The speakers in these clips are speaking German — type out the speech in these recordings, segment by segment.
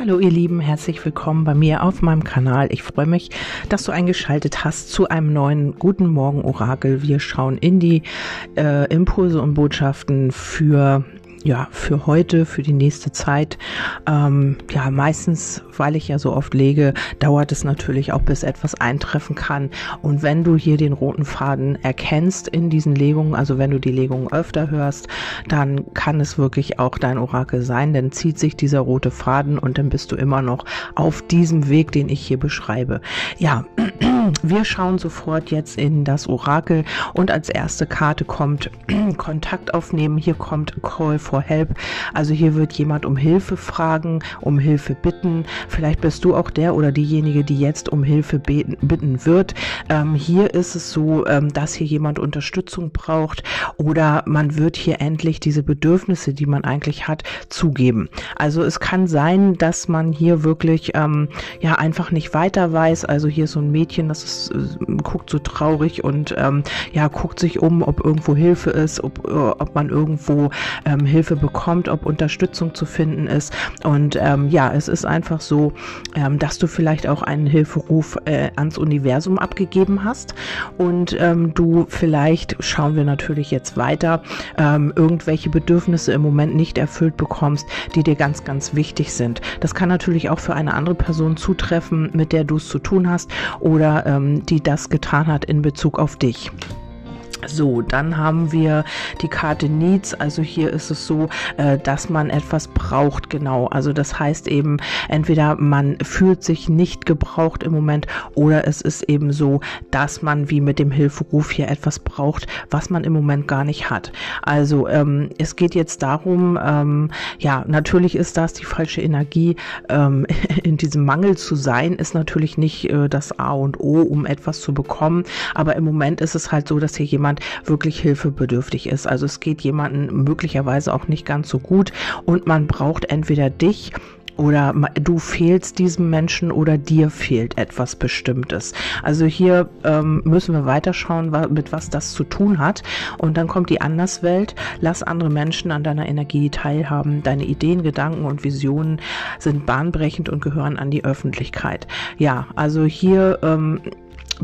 Hallo ihr Lieben, herzlich willkommen bei mir auf meinem Kanal. Ich freue mich, dass du eingeschaltet hast zu einem neuen Guten Morgen Orakel. Wir schauen in die äh, Impulse und Botschaften für ja, für heute, für die nächste Zeit. Ähm, ja, meistens, weil ich ja so oft lege, dauert es natürlich auch, bis etwas eintreffen kann. Und wenn du hier den roten Faden erkennst in diesen Legungen, also wenn du die Legungen öfter hörst, dann kann es wirklich auch dein Orakel sein, denn zieht sich dieser rote Faden und dann bist du immer noch auf diesem Weg, den ich hier beschreibe. Ja, wir schauen sofort jetzt in das Orakel und als erste Karte kommt Kontakt aufnehmen. Hier kommt Call for Help. Also hier wird jemand um Hilfe fragen, um Hilfe bitten. Vielleicht bist du auch der oder diejenige, die jetzt um Hilfe beten, bitten wird. Ähm, hier ist es so, ähm, dass hier jemand Unterstützung braucht oder man wird hier endlich diese Bedürfnisse, die man eigentlich hat, zugeben. Also es kann sein, dass man hier wirklich ähm, ja einfach nicht weiter weiß. Also hier ist so ein Mädchen, das ist, äh, guckt so traurig und ähm, ja guckt sich um, ob irgendwo Hilfe ist, ob, äh, ob man irgendwo ähm, Hilfe Hilfe bekommt, ob Unterstützung zu finden ist. Und ähm, ja, es ist einfach so, ähm, dass du vielleicht auch einen Hilferuf äh, ans Universum abgegeben hast und ähm, du vielleicht, schauen wir natürlich jetzt weiter, ähm, irgendwelche Bedürfnisse im Moment nicht erfüllt bekommst, die dir ganz, ganz wichtig sind. Das kann natürlich auch für eine andere Person zutreffen, mit der du es zu tun hast oder ähm, die das getan hat in Bezug auf dich. So, dann haben wir die Karte Needs. Also hier ist es so, äh, dass man etwas braucht, genau. Also das heißt eben, entweder man fühlt sich nicht gebraucht im Moment oder es ist eben so, dass man wie mit dem Hilferuf hier etwas braucht, was man im Moment gar nicht hat. Also ähm, es geht jetzt darum, ähm, ja, natürlich ist das die falsche Energie. Ähm, in diesem Mangel zu sein, ist natürlich nicht äh, das A und O, um etwas zu bekommen. Aber im Moment ist es halt so, dass hier jemand jemand wirklich hilfebedürftig ist. Also es geht jemandem möglicherweise auch nicht ganz so gut und man braucht entweder dich oder du fehlst diesem Menschen oder dir fehlt etwas Bestimmtes. Also hier ähm, müssen wir weiterschauen, mit was das zu tun hat. Und dann kommt die Anderswelt. Lass andere Menschen an deiner Energie teilhaben. Deine Ideen, Gedanken und Visionen sind bahnbrechend und gehören an die Öffentlichkeit. Ja, also hier ähm,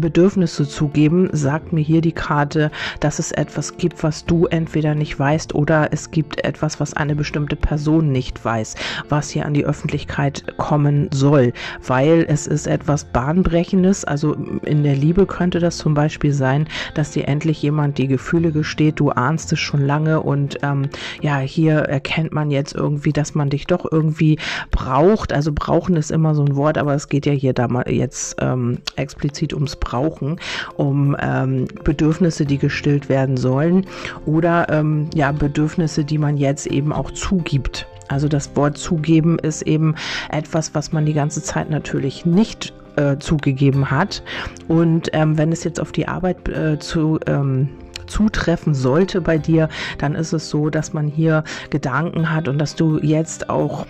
Bedürfnisse zugeben, sagt mir hier die Karte, dass es etwas gibt, was du entweder nicht weißt oder es gibt etwas, was eine bestimmte Person nicht weiß, was hier an die Öffentlichkeit kommen soll, weil es ist etwas Bahnbrechendes. Also in der Liebe könnte das zum Beispiel sein, dass dir endlich jemand die Gefühle gesteht, du ahnst es schon lange und ähm, ja, hier erkennt man jetzt irgendwie, dass man dich doch irgendwie braucht. Also brauchen ist immer so ein Wort, aber es geht ja hier da mal jetzt ähm, explizit ums brauchen, um ähm, Bedürfnisse, die gestillt werden sollen oder ähm, ja Bedürfnisse, die man jetzt eben auch zugibt. Also das Wort zugeben ist eben etwas, was man die ganze Zeit natürlich nicht äh, zugegeben hat. Und ähm, wenn es jetzt auf die Arbeit äh, zu ähm, zutreffen sollte bei dir, dann ist es so, dass man hier Gedanken hat und dass du jetzt auch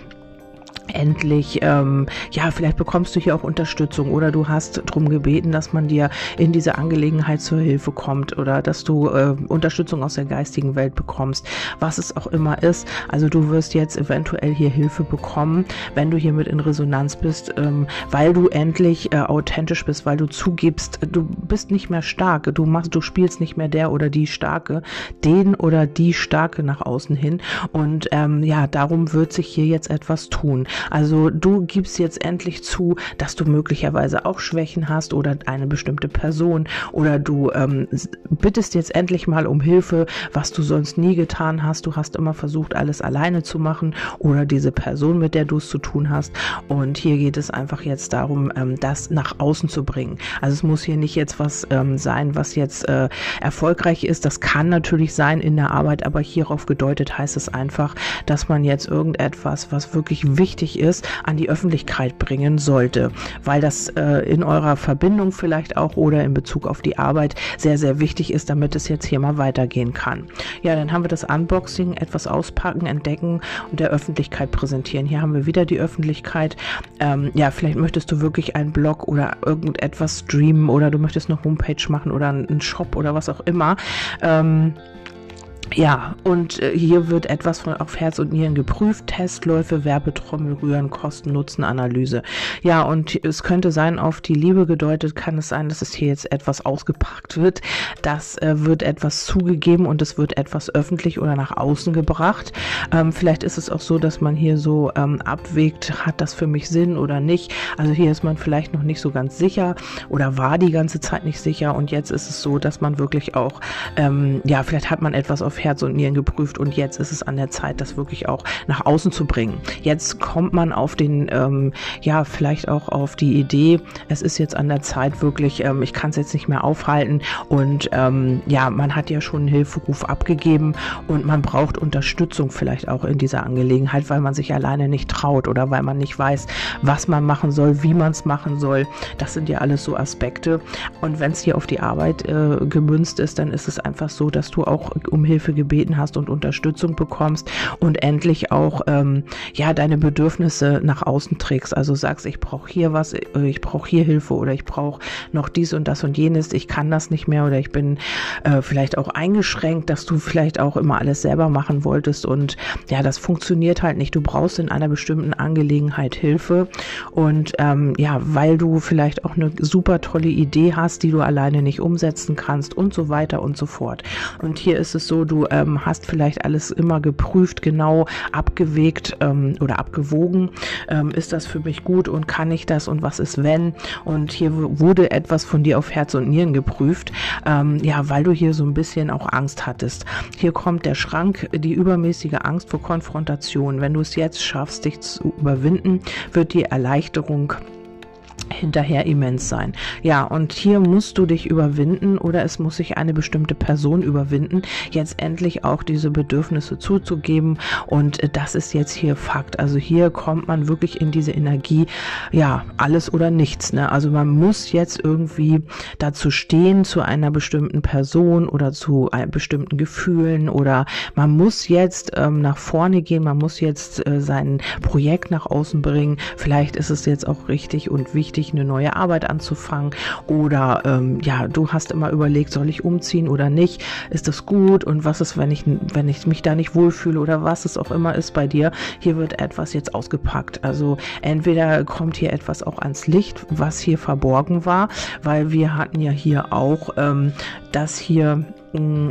endlich, ähm, ja, vielleicht bekommst du hier auch Unterstützung oder du hast darum gebeten, dass man dir in dieser Angelegenheit zur Hilfe kommt oder dass du äh, Unterstützung aus der geistigen Welt bekommst, was es auch immer ist. Also du wirst jetzt eventuell hier Hilfe bekommen, wenn du hiermit in Resonanz bist, ähm, weil du endlich äh, authentisch bist, weil du zugibst, du bist nicht mehr stark, du machst, du spielst nicht mehr der oder die Starke, den oder die Starke nach außen hin und ähm, ja, darum wird sich hier jetzt etwas tun. Also du gibst jetzt endlich zu, dass du möglicherweise auch Schwächen hast oder eine bestimmte Person oder du ähm, bittest jetzt endlich mal um Hilfe, was du sonst nie getan hast. Du hast immer versucht, alles alleine zu machen oder diese Person, mit der du es zu tun hast. Und hier geht es einfach jetzt darum, ähm, das nach außen zu bringen. Also es muss hier nicht jetzt was ähm, sein, was jetzt äh, erfolgreich ist. Das kann natürlich sein in der Arbeit, aber hierauf gedeutet heißt es einfach, dass man jetzt irgendetwas, was wirklich wichtig wichtig ist, an die Öffentlichkeit bringen sollte, weil das äh, in eurer Verbindung vielleicht auch oder in Bezug auf die Arbeit sehr, sehr wichtig ist, damit es jetzt hier mal weitergehen kann. Ja, dann haben wir das Unboxing, etwas auspacken, entdecken und der Öffentlichkeit präsentieren. Hier haben wir wieder die Öffentlichkeit. Ähm, ja, vielleicht möchtest du wirklich einen Blog oder irgendetwas streamen oder du möchtest eine Homepage machen oder einen Shop oder was auch immer. Ähm, Ja, und äh, hier wird etwas von auf Herz und Nieren geprüft. Testläufe, Werbetrommel, Rühren, Kosten-Nutzen-Analyse. Ja, und es könnte sein, auf die Liebe gedeutet kann es sein, dass es hier jetzt etwas ausgepackt wird. Das äh, wird etwas zugegeben und es wird etwas öffentlich oder nach außen gebracht. Ähm, vielleicht ist es auch so, dass man hier so ähm, abwägt, hat das für mich Sinn oder nicht. Also hier ist man vielleicht noch nicht so ganz sicher oder war die ganze Zeit nicht sicher und jetzt ist es so, dass man wirklich auch, ähm, ja, vielleicht hat man etwas auf Herz und Nieren geprüft und jetzt ist es an der Zeit, das wirklich auch nach außen zu bringen. Jetzt kommt man auf den, ähm, ja, vielleicht auch auf die Idee, es ist jetzt an der Zeit wirklich, ähm, ich kann es jetzt nicht mehr aufhalten und ähm, ja, man hat ja schon einen Hilferuf abgegeben und man braucht Unterstützung vielleicht auch in dieser Angelegenheit, weil man sich alleine nicht traut oder weil man nicht weiß, was man machen soll, wie man es machen soll. Das sind ja alles so Aspekte. Und wenn es hier auf die Arbeit äh, gemünzt ist, dann ist es einfach so, dass du auch um Hilfe gebeten hast und Unterstützung bekommst und endlich auch ähm, ja deine Bedürfnisse nach außen trägst. Also sagst, ich brauche hier was, äh, ich brauche hier Hilfe oder ich brauche noch dies und das und jenes, ich kann das nicht mehr oder ich bin äh, vielleicht auch eingeschränkt, dass du vielleicht auch immer alles selber machen wolltest und ja, das funktioniert halt nicht. Du brauchst in einer bestimmten Angelegenheit Hilfe und ähm, ja, weil du vielleicht auch eine super tolle Idee hast, die du alleine nicht umsetzen kannst und so weiter und so fort. Und hier ist es so, du ähm, hast vielleicht alles immer geprüft, genau abgewegt ähm, oder abgewogen. Ähm, ist das für mich gut und kann ich das und was ist wenn? Und hier wurde etwas von dir auf Herz und Nieren geprüft, ähm, ja, weil du hier so ein bisschen auch Angst hattest. Hier kommt der Schrank, die übermäßige Angst vor Konfrontation. Wenn du es jetzt schaffst, dich zu überwinden, wird die Erleichterung hinterher immens sein. Ja, und hier musst du dich überwinden oder es muss sich eine bestimmte Person überwinden, jetzt endlich auch diese Bedürfnisse zuzugeben und äh, das ist jetzt hier Fakt. Also hier kommt man wirklich in diese Energie, ja, alles oder nichts. Ne? Also man muss jetzt irgendwie dazu stehen zu einer bestimmten Person oder zu bestimmten Gefühlen oder man muss jetzt ähm, nach vorne gehen, man muss jetzt äh, sein Projekt nach außen bringen. Vielleicht ist es jetzt auch richtig und wichtig, wichtig, eine neue Arbeit anzufangen oder ähm, ja, du hast immer überlegt, soll ich umziehen oder nicht? Ist das gut? Und was ist, wenn ich, wenn ich mich da nicht wohlfühle oder was es auch immer ist bei dir? Hier wird etwas jetzt ausgepackt. Also entweder kommt hier etwas auch ans Licht, was hier verborgen war, weil wir hatten ja hier auch, ähm, dass hier mh, mm,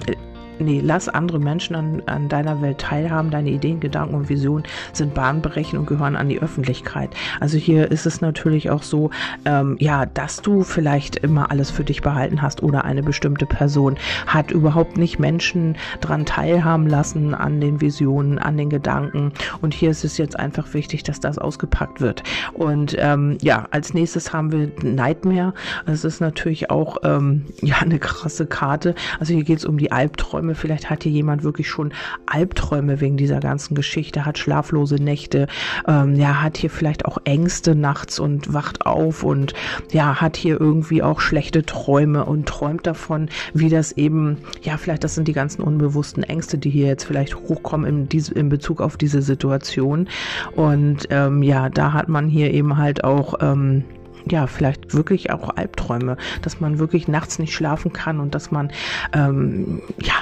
nee, lass andere Menschen an, an deiner Welt teilhaben. Deine Ideen, Gedanken und Visionen sind bahnbrechend und gehören an die Öffentlichkeit. Also hier ist es natürlich auch so, ähm, ja, dass du vielleicht immer alles für dich behalten hast oder eine bestimmte Person hat überhaupt nicht Menschen dran teilhaben lassen an den Visionen, an den Gedanken. Und hier ist es jetzt einfach wichtig, dass das ausgepackt wird. Und ähm, ja, als nächstes haben wir Nightmare. Das ist natürlich auch ähm, ja eine krasse Karte. Also hier geht es um die Albträume Albträume. Vielleicht hat hier jemand wirklich schon Albträume wegen dieser ganzen Geschichte, hat schlaflose Nächte, ähm, ja, hat hier vielleicht auch Ängste nachts und wacht auf und ja, hat hier irgendwie auch schlechte Träume und träumt davon, wie das eben, ja, vielleicht das sind die ganzen unbewussten Ängste, die hier jetzt vielleicht hochkommen in, diese, in Bezug auf diese Situation. Und ähm, ja, da hat man hier eben halt auch ähm, ja, vielleicht wirklich auch Albträume, dass man wirklich nachts nicht schlafen kann und dass man ähm, ja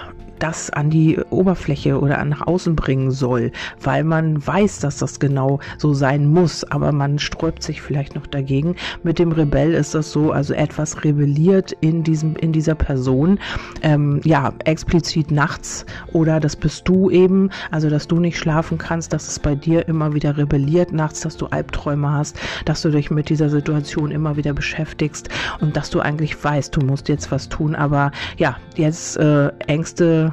das an die Oberfläche oder nach außen bringen soll, weil man weiß, dass das genau so sein muss, aber man sträubt sich vielleicht noch dagegen. Mit dem Rebell ist das so, also etwas rebelliert in diesem, in dieser Person, ähm, ja, explizit nachts. Oder das bist du eben, also dass du nicht schlafen kannst, dass es bei dir immer wieder rebelliert nachts, dass du Albträume hast, dass du dich mit dieser Situation immer wieder beschäftigst und dass du eigentlich weißt, du musst jetzt was tun, aber ja, jetzt äh, Ängste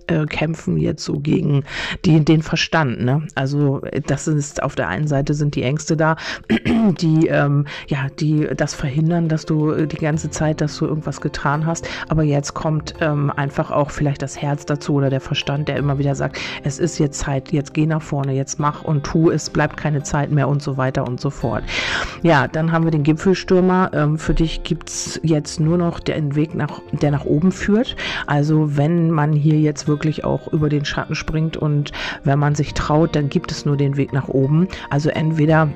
äh, kämpfen jetzt so gegen die, den Verstand. Ne? Also das ist auf der einen Seite sind die Ängste da, die ähm, ja die das verhindern, dass du die ganze Zeit, dass du irgendwas getan hast. Aber jetzt kommt ähm, einfach auch vielleicht das Herz dazu oder der Verstand, der immer wieder sagt, es ist jetzt Zeit, jetzt geh nach vorne, jetzt mach und tu, es bleibt keine Zeit mehr und so weiter und so fort. Ja, dann haben wir den Gipfelstürmer. Ähm, für dich gibt's jetzt nur noch den Weg nach, der nach oben führt. Also wenn man hier jetzt wirklich auch über den Schatten springt und wenn man sich traut, dann gibt es nur den Weg nach oben. Also entweder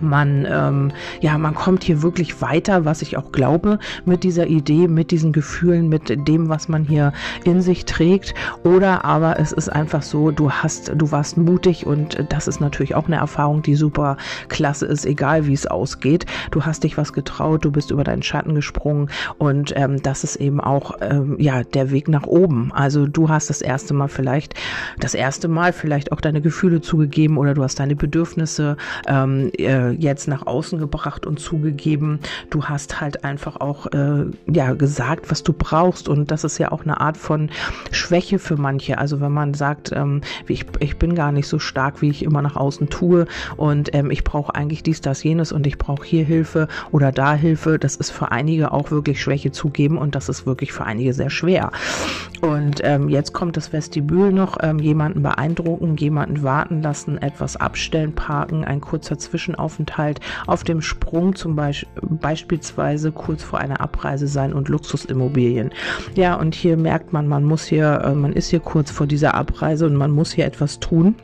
man, ähm, ja, man kommt hier wirklich weiter, was ich auch glaube, mit dieser Idee, mit diesen Gefühlen, mit dem, was man hier in sich trägt. Oder aber es ist einfach so, du hast, du warst mutig und das ist natürlich auch eine Erfahrung, die super klasse ist, egal wie es ausgeht. Du hast dich was getraut, du bist über deinen Schatten gesprungen und ähm, das ist eben auch, ähm, ja, der Weg nach oben. Also du hast das erste Mal vielleicht, das erste Mal vielleicht auch deine Gefühle zugegeben oder du hast deine Bedürfnisse ähm, äh, jetzt nach außen gebracht und zugegeben. Du hast halt einfach auch äh, ja gesagt, was du brauchst und das ist ja auch eine Art von Schwäche für manche. Also wenn man sagt, ähm, ich, ich bin gar nicht so stark, wie ich immer nach außen tue und ähm, ich brauche eigentlich dies, das, jenes und ich brauche hier Hilfe oder da Hilfe, das ist für einige auch wirklich Schwäche zugeben und das ist wirklich für einige sehr schwer. Und ähm, jetzt kommt das Vestibül noch, ähm, jemanden beeindrucken, jemanden warten lassen, etwas abstellen, parken, ein kurzer Zwischenaufenthalt auf dem Sprung zum Beispiel beispielsweise kurz vor einer Abreise sein und Luxusimmobilien. Ja, und hier merkt man, man muss hier, äh, man ist hier kurz vor dieser Abreise und man muss hier etwas tun.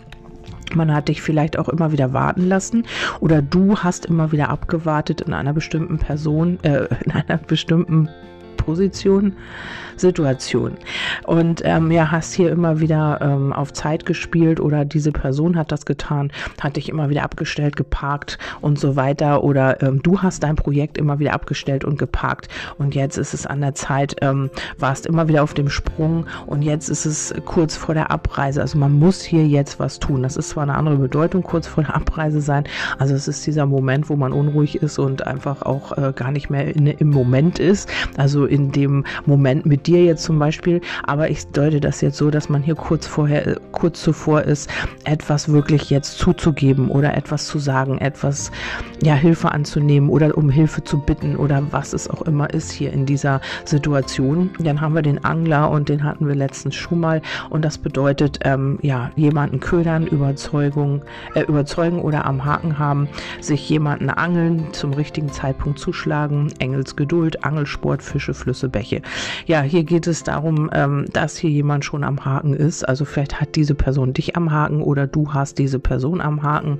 Man hat dich vielleicht auch immer wieder warten lassen oder du hast immer wieder abgewartet in einer bestimmten Person, äh, in einer bestimmten Position, Situation. Und ähm, ja, hast hier immer wieder ähm, auf Zeit gespielt oder diese Person hat das getan, hat dich immer wieder abgestellt, geparkt und so weiter. Oder ähm, du hast dein Projekt immer wieder abgestellt und geparkt. Und jetzt ist es an der Zeit, ähm, warst immer wieder auf dem Sprung und jetzt ist es kurz vor der Abreise. Also man muss hier jetzt was tun. Das ist zwar eine andere Bedeutung, kurz vor der Abreise sein. Also es ist dieser Moment, wo man unruhig ist und einfach auch äh, gar nicht mehr in, im Moment ist. Also in dem Moment mit dir jetzt zum Beispiel, aber ich deute das jetzt so, dass man hier kurz vorher, kurz zuvor ist, etwas wirklich jetzt zuzugeben oder etwas zu sagen, etwas, ja, Hilfe anzunehmen oder um Hilfe zu bitten oder was es auch immer ist hier in dieser Situation. Dann haben wir den Angler und den hatten wir letztens schon mal und das bedeutet, ähm, ja, jemanden ködern, Überzeugung, äh, überzeugen oder am Haken haben, sich jemanden angeln, zum richtigen Zeitpunkt zuschlagen, Engelsgeduld, Angelsport, Fische, Flüsse, Bäche. Ja, hier geht es darum, ähm, dass hier jemand schon am Haken ist. Also vielleicht hat diese Person dich am Haken oder du hast diese Person am Haken.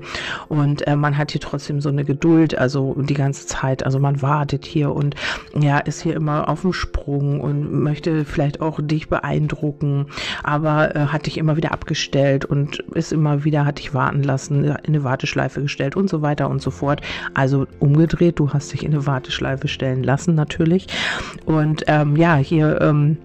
Und äh, man hat hier trotzdem so eine Geduld, also die ganze Zeit. Also man wartet hier und ja, ist hier immer auf dem Sprung und möchte vielleicht auch dich beeindrucken, aber äh, hat dich immer wieder abgestellt und ist immer wieder, hat dich warten lassen, in eine Warteschleife gestellt und so weiter und so fort. Also umgedreht, du hast dich in eine Warteschleife stellen lassen natürlich. Ähm, ja, hier ähm,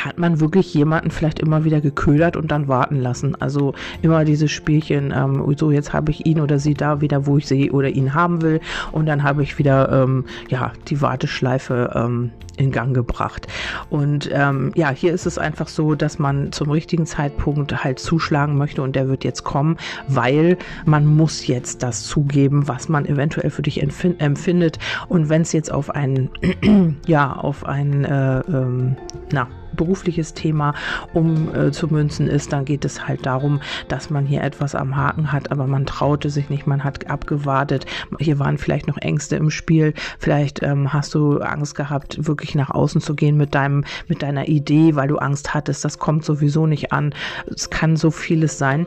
hat man wirklich jemanden vielleicht immer wieder geködert und dann warten lassen. Also immer dieses Spielchen, ähm, so jetzt habe ich ihn oder sie da wieder, wo ich sie oder ihn haben will und dann habe ich wieder ähm, ja die Warteschleife ähm, in Gang gebracht. Und ähm, ja, hier ist es einfach so, dass man zum richtigen Zeitpunkt halt zuschlagen möchte und der wird jetzt kommen, weil man muss jetzt das zugeben, was man eventuell für dich empfindet. Und wenn es jetzt auf einen, ja, auf einen, äh, ähm, na, berufliches Thema umzumünzen äh, ist, dann geht es halt darum, dass man hier etwas am Haken hat, aber man traute sich nicht, man hat abgewartet. Hier waren vielleicht noch Ängste im Spiel. Vielleicht ähm, hast du Angst gehabt, wirklich nach außen zu gehen mit deinem, mit deiner Idee, weil du Angst hattest, das kommt sowieso nicht an. Es kann so vieles sein.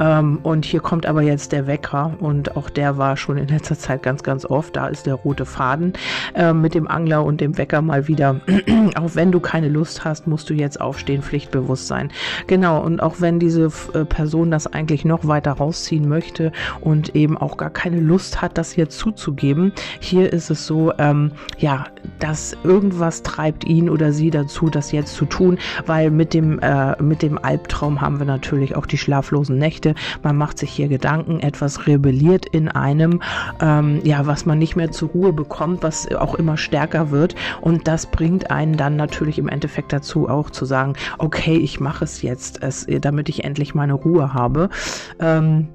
Ähm, und hier kommt aber jetzt der Wecker und auch der war schon in letzter Zeit ganz, ganz oft. Da ist der rote Faden äh, mit dem Angler und dem Wecker mal wieder. auch wenn du keine Lust hast, musst du jetzt aufstehen, pflichtbewusst sein. Genau, und auch wenn diese äh, Person das eigentlich noch weiter rausziehen möchte und eben auch gar keine Lust hat, das jetzt zuzugeben, hier ist es so, ähm, ja, dass irgendwas treibt ihn oder sie dazu, das jetzt zu tun, weil mit dem, äh, mit dem Albtraum haben wir natürlich auch die schlaflosen Nächte. Man macht sich hier Gedanken, etwas rebelliert in einem, ähm, ja, was man nicht mehr zur Ruhe bekommt, was auch immer stärker wird und das bringt einen dann natürlich im Endeffekt dazu, auch zu sagen, okay, ich mache es jetzt, es, damit ich endlich meine Ruhe habe. Ähm,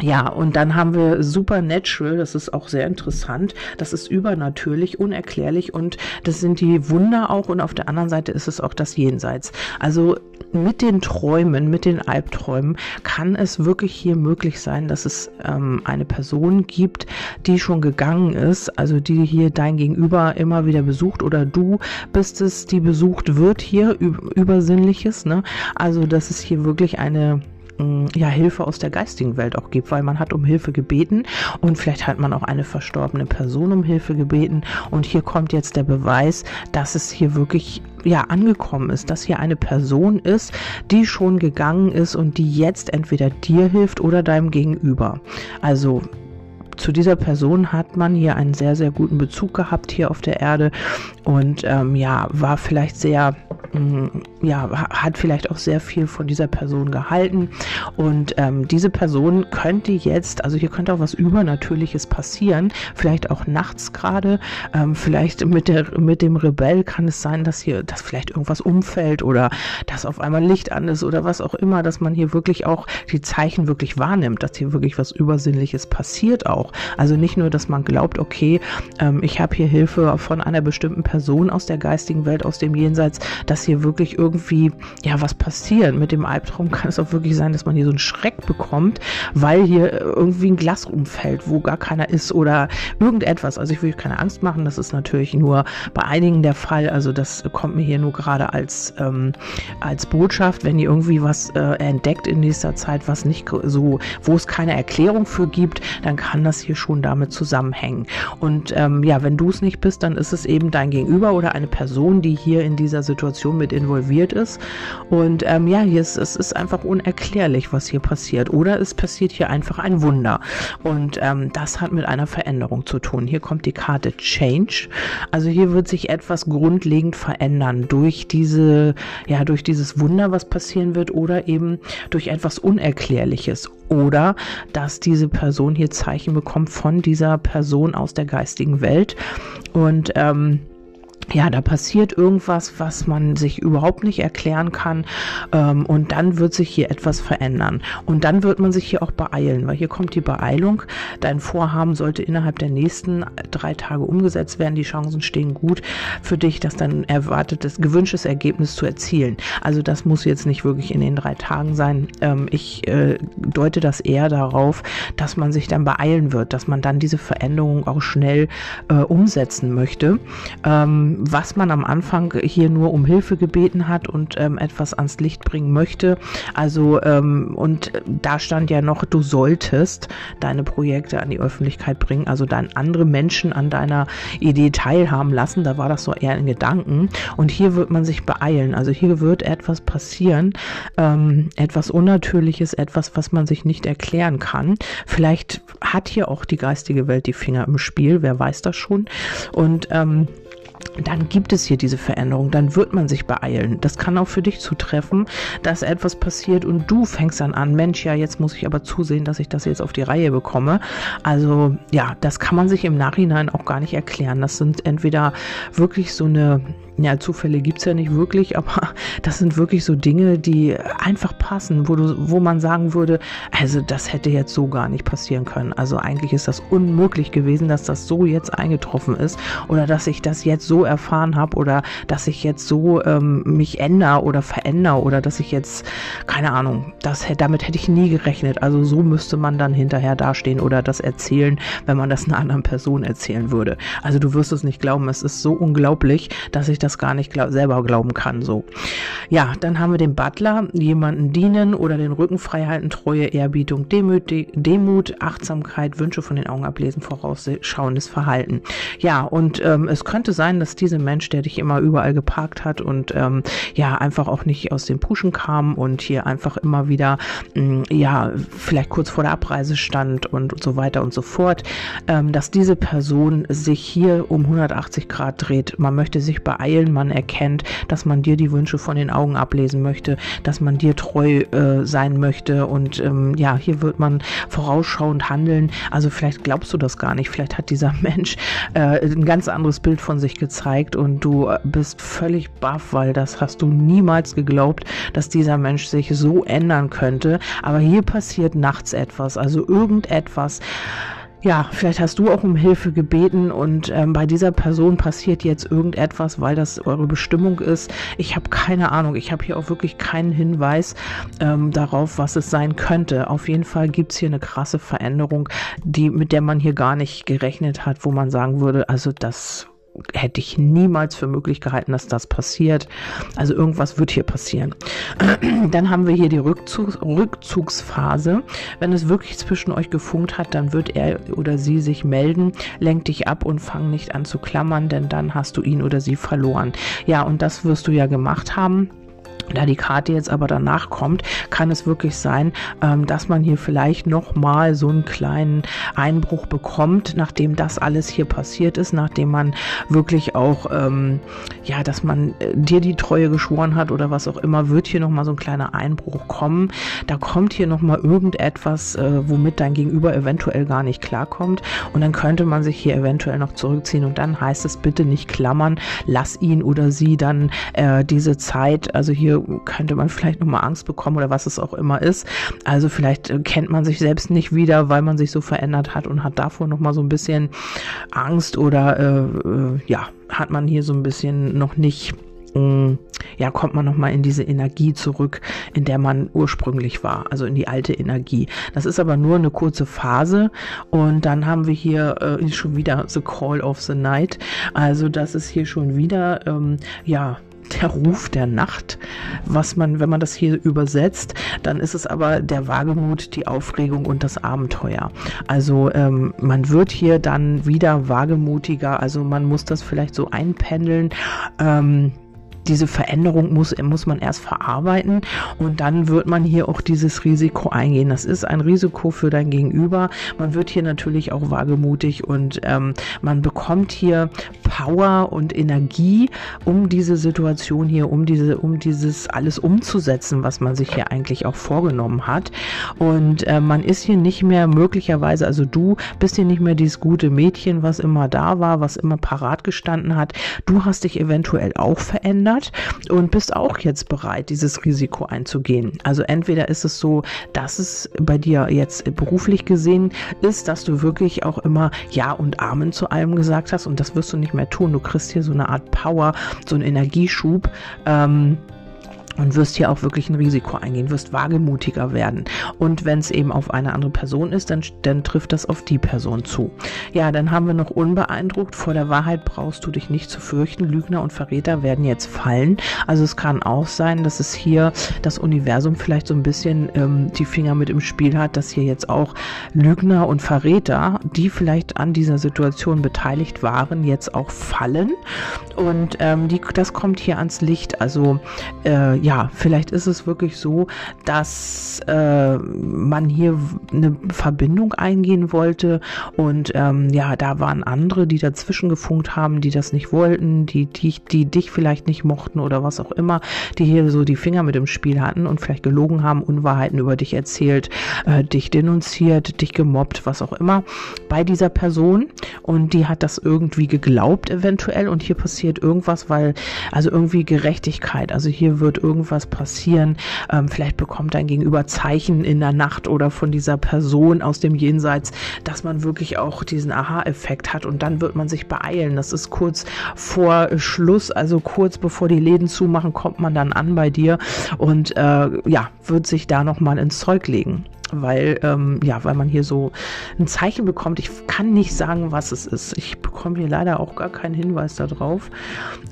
ja, und dann haben wir Supernatural, das ist auch sehr interessant. Das ist übernatürlich, unerklärlich und das sind die Wunder auch und auf der anderen Seite ist es auch das Jenseits. Also mit den Träumen, mit den Albträumen kann es wirklich hier möglich sein, dass es ähm, eine Person gibt, die schon gegangen ist, also die hier dein Gegenüber immer wieder besucht oder du bist es, die besucht wird hier, Übersinnliches, ne? Also, dass es hier wirklich eine ja, Hilfe aus der geistigen Welt auch gibt, weil man hat um Hilfe gebeten und vielleicht hat man auch eine verstorbene Person um Hilfe gebeten und hier kommt jetzt der Beweis, dass es hier wirklich ja angekommen ist, dass hier eine Person ist, die schon gegangen ist und die jetzt entweder dir hilft oder deinem Gegenüber. Also zu dieser Person hat man hier einen sehr, sehr guten Bezug gehabt hier auf der Erde und ähm, ja, war vielleicht sehr mm, ja, hat vielleicht auch sehr viel von dieser Person gehalten. Und ähm, diese Person könnte jetzt, also hier könnte auch was Übernatürliches passieren, vielleicht auch nachts gerade, ähm, vielleicht mit, der, mit dem Rebell kann es sein, dass hier, dass vielleicht irgendwas umfällt oder dass auf einmal Licht an ist oder was auch immer, dass man hier wirklich auch die Zeichen wirklich wahrnimmt, dass hier wirklich was Übersinnliches passiert auch. Also nicht nur, dass man glaubt, okay, ähm, ich habe hier Hilfe von einer bestimmten Person aus der geistigen Welt, aus dem Jenseits, dass hier wirklich irgendwie, ja, was passiert. Mit dem Albtraum kann es auch wirklich sein, dass man hier so einen Schreck bekommt, weil hier irgendwie ein Glas umfällt, wo gar keiner ist oder irgendetwas. Also ich will keine Angst machen, das ist natürlich nur bei einigen der Fall. Also das kommt mir hier nur gerade als, ähm, als Botschaft, wenn ihr irgendwie was äh, entdeckt in nächster Zeit, was nicht so, wo es keine Erklärung für gibt, dann kann das hier schon damit zusammenhängen. Und ähm, ja, wenn du es nicht bist, dann ist es eben dein Gegenüber oder eine Person, die hier in dieser Situation mit involviert ist. Und ähm, ja, hier ist, es ist einfach unerklärlich, was hier passiert. Oder es passiert hier einfach ein Wunder. Und ähm, das hat mit einer Veränderung zu tun. Hier kommt die Karte Change. Also hier wird sich etwas grundlegend verändern durch diese, ja, durch dieses Wunder, was passieren wird, oder eben durch etwas Unerklärliches. Oder dass diese Person hier Zeichen bekommt von dieser Person aus der geistigen Welt. Und ähm, ja, da passiert irgendwas, was man sich überhaupt nicht erklären kann. Ähm, und dann wird sich hier etwas verändern. Und dann wird man sich hier auch beeilen, weil hier kommt die Beeilung. Dein Vorhaben sollte innerhalb der nächsten drei Tage umgesetzt werden. Die Chancen stehen gut für dich, das dann erwartetes, gewünschtes Ergebnis zu erzielen. Also das muss jetzt nicht wirklich in den drei Tagen sein. Ähm, ich äh, deute das eher darauf, dass man sich dann beeilen wird, dass man dann diese Veränderung auch schnell äh, umsetzen möchte. Ähm, was man am Anfang hier nur um Hilfe gebeten hat und ähm, etwas ans Licht bringen möchte. Also ähm, und da stand ja noch, du solltest deine Projekte an die Öffentlichkeit bringen, also dann andere Menschen an deiner Idee teilhaben lassen. Da war das so eher in Gedanken. Und hier wird man sich beeilen. Also hier wird etwas passieren, ähm, etwas Unnatürliches, etwas, was man sich nicht erklären kann. Vielleicht hat hier auch die geistige Welt die Finger im Spiel, wer weiß das schon. Und ähm, dann gibt es hier diese Veränderung, dann wird man sich beeilen. Das kann auch für dich zutreffen, dass etwas passiert und du fängst dann an, Mensch, ja, jetzt muss ich aber zusehen, dass ich das jetzt auf die Reihe bekomme. Also ja, das kann man sich im Nachhinein auch gar nicht erklären. Das sind entweder wirklich so eine ja, Zufälle gibt's ja nicht wirklich, aber das sind wirklich so Dinge, die einfach passen, wo, du, wo man sagen würde, also das hätte jetzt so gar nicht passieren können. Also eigentlich ist das unmöglich gewesen, dass das so jetzt eingetroffen ist oder dass ich das jetzt so erfahren habe oder dass ich jetzt so ähm, mich ändere oder verändere oder dass ich jetzt, keine Ahnung, das, damit hätte ich nie gerechnet. Also so müsste man dann hinterher dastehen oder das erzählen, wenn man das einer anderen Person erzählen würde. Also du wirst es nicht glauben, es ist so unglaublich, dass ich das das gar nicht glaub, selber glauben kann. So. Ja, dann haben wir den Butler, jemanden dienen oder den Rücken frei halten, Treue, Ehrbietung, Demut, Demut, Achtsamkeit, Wünsche von den Augen ablesen, vorausschauendes Verhalten. Ja, und ähm, es könnte sein, dass dieser Mensch, der dich immer überall geparkt hat und ähm, ja, einfach auch nicht aus den Puschen kam und hier einfach immer wieder, mh, mm, ja, vielleicht kurz vor der Abreise stand und so weiter und so fort, ähm, dass diese Person sich hier um 180 Grad dreht. Man möchte sich beeilen Zielen man erkennt, dass man dir die Wünsche von den Augen ablesen möchte, dass man dir treu äh, sein möchte und ähm, ja, hier wird man vorausschauend handeln. Also vielleicht glaubst du das gar nicht, vielleicht hat dieser Mensch äh, ein ganz anderes Bild von sich gezeigt und du bist völlig baff, weil das hast du niemals geglaubt, dass dieser Mensch sich so ändern könnte. Aber hier passiert nachts etwas, also irgendetwas ja, vielleicht hast du auch um Hilfe gebeten und ähm, bei dieser Person passiert jetzt irgendetwas, weil das eure Bestimmung ist. Ich habe keine Ahnung. Ich habe hier auch wirklich keinen Hinweis ähm, darauf, was es sein könnte. Auf jeden Fall gibt's hier eine krasse Veränderung, die mit der man hier gar nicht gerechnet hat, wo man sagen würde, also das hätte ich niemals für möglich gehalten, dass das passiert. Also irgendwas wird hier passieren. Dann haben wir hier die Rückzug, Rückzugsphase. Wenn es wirklich zwischen euch gefunkt hat, dann wird er oder sie sich melden, lenk dich ab und fang nicht an zu klammern, denn dann hast du ihn oder sie verloren. Ja, und das wirst du ja gemacht haben. Da die Karte jetzt aber danach kommt, kann es wirklich sein, ähm, dass man hier vielleicht nochmal so einen kleinen Einbruch bekommt, nachdem das alles hier passiert ist, nachdem man wirklich auch, ähm, ja, dass man äh, dir die Treue geschworen hat oder was auch immer, wird hier nochmal so ein kleiner Einbruch kommen. Da kommt hier nochmal irgendetwas, äh, womit dein Gegenüber eventuell gar nicht klarkommt und dann könnte man sich hier eventuell noch zurückziehen und dann heißt es bitte nicht klammern, lass ihn oder sie dann äh, diese Zeit, also hier könnte man vielleicht nochmal Angst bekommen oder was es auch immer ist. Also vielleicht äh, kennt man sich selbst nicht wieder, weil man sich so verändert hat und hat davor nochmal so ein bisschen Angst oder äh, äh, ja, hat man hier so ein bisschen noch nicht mm, ja, kommt man nochmal in diese Energie zurück, in der man ursprünglich war, also in die alte Energie. Das ist aber nur eine kurze Phase und dann haben wir hier äh, schon wieder The Call of the Night. Also das ist hier schon wieder, ähm, ja, der Ruf der Nacht, was man, wenn man das hier übersetzt, dann ist es aber der Wagemut, die Aufregung und das Abenteuer. Also ähm, man wird hier dann wieder wagemutiger, also man muss das vielleicht so einpendeln. Ähm, diese Veränderung muss, muss man erst verarbeiten und dann wird man hier auch dieses Risiko eingehen. Das ist ein Risiko für dein Gegenüber. Man wird hier natürlich auch wagemutig und ähm, man bekommt hier Power und Energie, um diese Situation hier, um diese, um dieses alles umzusetzen, was man sich hier eigentlich auch vorgenommen hat. Und äh, man ist hier nicht mehr möglicherweise, also du bist hier nicht mehr dieses gute Mädchen, was immer da war, was immer parat gestanden hat. Du hast dich eventuell auch verändert verändert und bist auch jetzt bereit, dieses Risiko einzugehen. Also entweder ist es so, dass es bei dir jetzt beruflich gesehen ist, dass du wirklich auch immer Ja und Amen zu allem gesagt hast und das wirst du nicht mehr tun. Du kriegst hier so eine Art Power, so einen Energieschub. Ähm, und wirst hier auch wirklich ein Risiko eingehen, wirst wagemutiger werden. Und wenn es eben auf eine andere Person ist, dann, dann trifft das auf die Person zu. Ja, dann haben wir noch unbeeindruckt. Vor der Wahrheit brauchst du dich nicht zu fürchten. Lügner und Verräter werden jetzt fallen. Also es kann auch sein, dass es hier das Universum vielleicht so ein bisschen ähm, die Finger mit im Spiel hat, dass hier jetzt auch Lügner und Verräter, die vielleicht an dieser Situation beteiligt waren, jetzt auch fallen. Und ähm, die, das kommt hier ans Licht. Also äh, ja, ja, vielleicht ist es wirklich so, dass äh, man hier eine Verbindung eingehen wollte und ähm, ja, da waren andere, die dazwischen gefunkt haben, die das nicht wollten, die, die, die dich vielleicht nicht mochten oder was auch immer, die hier so die Finger mit im Spiel hatten und vielleicht gelogen haben, Unwahrheiten über dich erzählt, äh, dich denunziert, dich gemobbt, was auch immer bei dieser Person. Und die hat das irgendwie geglaubt eventuell. Und hier passiert irgendwas, weil also irgendwie Gerechtigkeit, also hier wird irgendwie irgendwas passieren. Ähm, vielleicht bekommt dein Gegenüber Zeichen in der Nacht oder von dieser Person aus dem Jenseits, dass man wirklich auch diesen Aha-Effekt hat und dann wird man sich beeilen. Das ist kurz vor Schluss, also kurz bevor die Läden zumachen, kommt man dann an bei dir und äh, ja, wird sich da nochmal ins Zeug legen weil ähm, ja, weil man hier so ein Zeichen bekommt. Ich kann nicht sagen, was es ist. Ich bekomme hier leider auch gar keinen Hinweis darauf.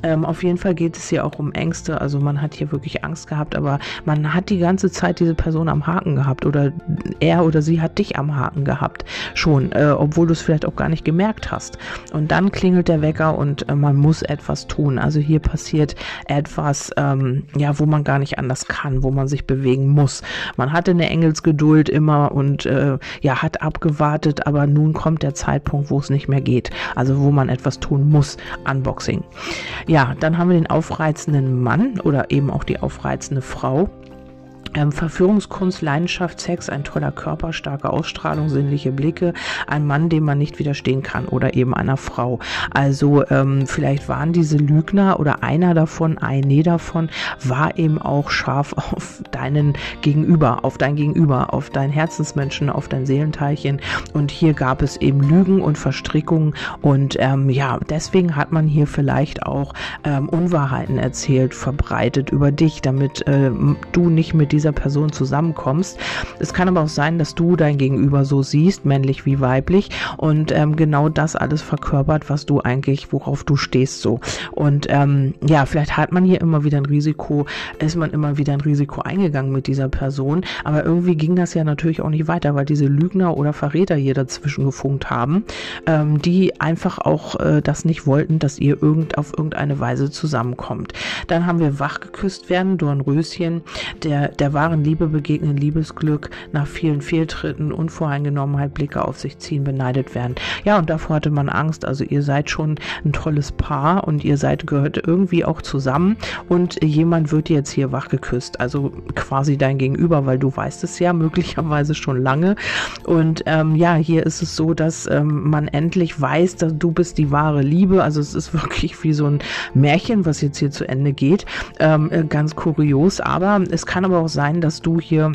Ähm, auf jeden Fall geht es hier auch um Ängste. Also man hat hier wirklich Angst gehabt, aber man hat die ganze Zeit diese Person am Haken gehabt oder er oder sie hat dich am Haken gehabt schon, äh, obwohl du es vielleicht auch gar nicht gemerkt hast. Und dann klingelt der Wecker und äh, man muss etwas tun. Also hier passiert etwas, ähm, ja, wo man gar nicht anders kann, wo man sich bewegen muss. Man hatte eine Engelsgeduld gefühlt immer und äh, ja, hat abgewartet, aber nun kommt der Zeitpunkt, wo es nicht mehr geht. Also wo man etwas tun muss. Unboxing. Ja, dann haben wir den aufreizenden Mann oder eben auch die aufreizende Frau. Ähm, Verführungskunst, Leidenschaft, Sex, ein toller Körper, starke Ausstrahlung, sinnliche Blicke, ein Mann, dem man nicht widerstehen kann oder eben einer Frau. Also ähm, vielleicht waren diese Lügner oder einer davon, eine davon, war eben auch scharf auf deinen Gegenüber, auf dein Gegenüber, auf dein Herzensmenschen, auf dein Seelenteilchen. Und hier gab es eben Lügen und Verstrickungen und ähm, ja, deswegen hat man hier vielleicht auch ähm, Unwahrheiten erzählt, verbreitet über dich, damit äh, du nicht mit dieser Person zusammenkommst. Es kann aber auch sein, dass du dein Gegenüber so siehst, männlich wie weiblich, und ähm, genau das alles verkörpert, was du eigentlich, worauf du stehst so. Und ähm, ja, vielleicht hat man hier immer wieder ein Risiko, ist man immer wieder ein Risiko eingegangen mit dieser Person, aber irgendwie ging das ja natürlich auch nicht weiter, weil diese Lügner oder Verräter hier dazwischen gefunkt haben, ähm, die einfach auch äh, das nicht wollten, dass ihr irgend auf irgendeine Weise zusammenkommt. Dann haben wir wach geküsst werden, Dornröschen, der der wahren Liebe begegnen, Liebesglück, nach vielen Fehltritten, Unvoreingenommenheit, Blicke auf sich ziehen, beneidet werden. Ja, und davor hatte man Angst. Also ihr seid schon ein tolles Paar und ihr seid gehört irgendwie auch zusammen und jemand wird jetzt hier wach geküsst. Also quasi dein Gegenüber, weil du weißt es ja möglicherweise schon lange. Und ähm, ja, hier ist es so, dass ähm, man endlich weiß, dass du bist die wahre Liebe. Also es ist wirklich wie so ein Märchen, was jetzt hier zu Ende geht. Ähm, äh, ganz kurios. Aber es kann aber auch sein, dass du hier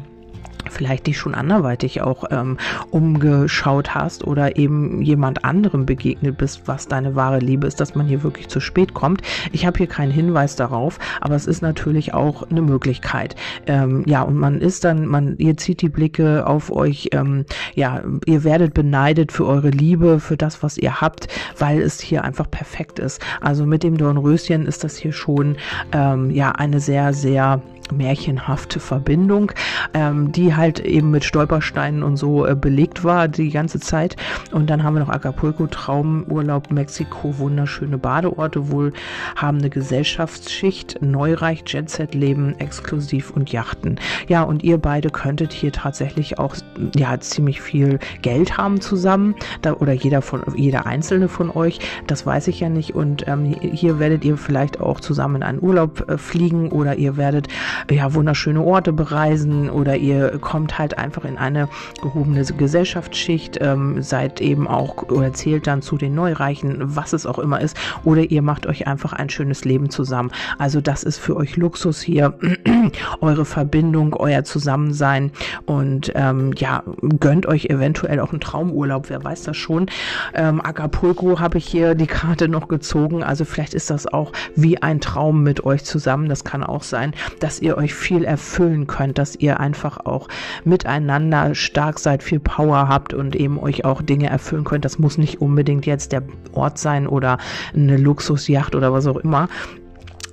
vielleicht dich schon anderweitig auch ähm, umgeschaut hast oder eben jemand anderem begegnet bist, was deine wahre Liebe ist, dass man hier wirklich zu spät kommt. Ich habe hier keinen Hinweis darauf, aber es ist natürlich auch eine Möglichkeit. Ähm, ja, und man ist dann, man, ihr zieht die Blicke auf euch, ähm, ja, ihr werdet beneidet für eure Liebe, für das, was ihr habt, weil es hier einfach perfekt ist. Also mit dem Dornröschen ist das hier schon, ähm, ja, eine sehr, sehr märchenhafte Verbindung, ähm, die halt eben mit Stolpersteinen und so äh, belegt war die ganze Zeit. Und dann haben wir noch Acapulco, Traumurlaub, Mexiko, wunderschöne Badeorte, wohlhabende Gesellschaftsschicht, Neureich, Jetset-Leben, exklusiv und Yachten. Ja, und ihr beide könntet hier tatsächlich auch ja ziemlich viel Geld haben zusammen, da, oder jeder von jeder einzelne von euch. Das weiß ich ja nicht. Und ähm, hier werdet ihr vielleicht auch zusammen in einen Urlaub äh, fliegen oder ihr werdet ja, wunderschöne Orte bereisen oder ihr kommt halt einfach in eine gehobene Gesellschaftsschicht, ähm, seid eben auch oder zählt dann zu den Neureichen, was es auch immer ist, oder ihr macht euch einfach ein schönes Leben zusammen. Also das ist für euch Luxus hier, eure Verbindung, euer Zusammensein und ähm, ja, gönnt euch eventuell auch einen Traumurlaub, wer weiß das schon. Ähm, Acapulco habe ich hier die Karte noch gezogen, also vielleicht ist das auch wie ein Traum mit euch zusammen, das kann auch sein, dass ihr euch viel erfüllen könnt, dass ihr einfach auch miteinander stark seid, viel Power habt und eben euch auch Dinge erfüllen könnt. Das muss nicht unbedingt jetzt der Ort sein oder eine Luxusjacht oder was auch immer.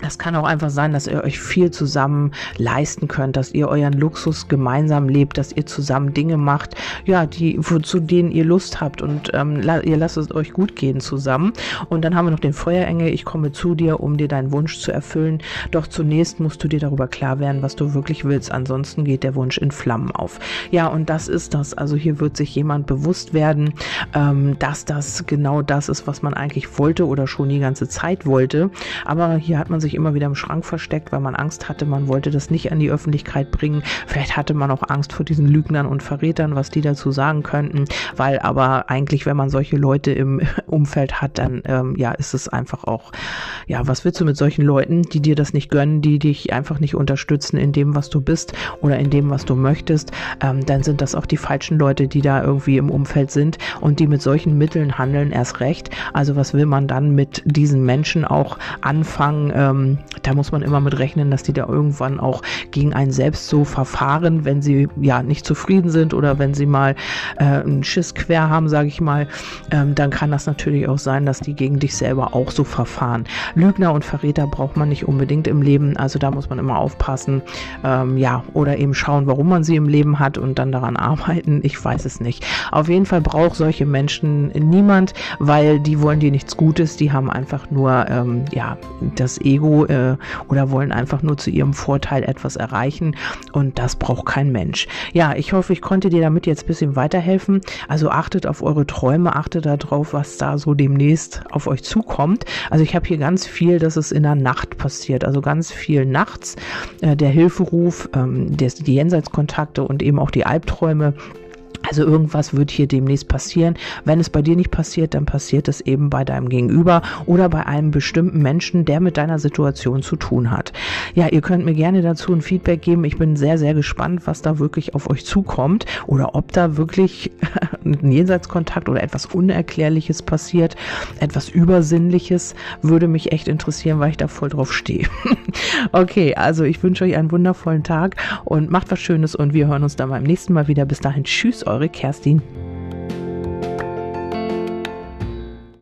Das kann auch einfach sein, dass ihr euch viel zusammen leisten könnt, dass ihr euren Luxus gemeinsam lebt, dass ihr zusammen Dinge macht, ja, die zu denen ihr Lust habt und ähm, ihr lasst es euch gut gehen zusammen. Und dann haben wir noch den Feuerengel. Ich komme zu dir, um dir deinen Wunsch zu erfüllen. Doch zunächst musst du dir darüber klar werden, was du wirklich willst. Ansonsten geht der Wunsch in Flammen auf. Ja, und das ist das. Also hier wird sich jemand bewusst werden, ähm, dass das genau das ist, was man eigentlich wollte oder schon die ganze Zeit wollte. Aber hier hat man sich sich immer wieder im Schrank versteckt, weil man Angst hatte, man wollte das nicht an die Öffentlichkeit bringen. Vielleicht hatte man auch Angst vor diesen Lügnern und Verrätern, was die dazu sagen könnten, weil aber eigentlich, wenn man solche Leute im Umfeld hat, dann ähm, ja, ist es einfach auch, ja, was willst du mit solchen Leuten, die dir das nicht gönnen, die dich einfach nicht unterstützen in dem, was du bist oder in dem, was du möchtest, ähm, dann sind das auch die falschen Leute, die da irgendwie im Umfeld sind und die mit solchen Mitteln handeln erst recht. Also was will man dann mit diesen Menschen auch anfangen? Ähm, ähm, da muss man immer mit rechnen, dass die da irgendwann auch gegen einen selbst so verfahren, wenn sie ja nicht zufrieden sind oder wenn sie mal äh, einen Schiss quer haben, sage ich mal, ähm, dann kann das natürlich auch sein, dass die gegen dich selber auch so verfahren. Lügner und Verräter braucht man nicht unbedingt im Leben, also da muss man immer aufpassen, ähm, ja, oder eben schauen, warum man sie im Leben hat und dann daran arbeiten. Ich weiß es nicht. Auf jeden Fall braucht solche Menschen niemand, weil die wollen dir nichts Gutes, die haben einfach nur ähm, ja das Ego äh, oder wollen einfach nur zu ihrem Vorteil etwas erreichen und das braucht kein Mensch. Ja, ich hoffe, ich konnte dir damit jetzt ein bisschen weiterhelfen. Also achtet auf eure Träume, achtet darauf, was da so demnächst auf euch zukommt. Also ich habe hier ganz viel, dass es in der Nacht passiert, also ganz viel nachts. Äh, der Hilferuf, ähm, des, die Jenseitskontakte und eben auch die Albträume also irgendwas wird hier demnächst passieren. Wenn es bei dir nicht passiert, dann passiert es eben bei deinem Gegenüber oder bei einem bestimmten Menschen, der mit deiner Situation zu tun hat. Ja, ihr könnt mir gerne dazu ein Feedback geben. Ich bin sehr, sehr gespannt, was da wirklich auf euch zukommt oder ob da wirklich ein Jenseitskontakt oder etwas Unerklärliches passiert, etwas Übersinnliches, würde mich echt interessieren, weil ich da voll drauf stehe. Okay, also ich wünsche euch einen wundervollen Tag und macht was Schönes und wir hören uns dann beim nächsten Mal wieder. Bis dahin, tschüss, eure Kerstin.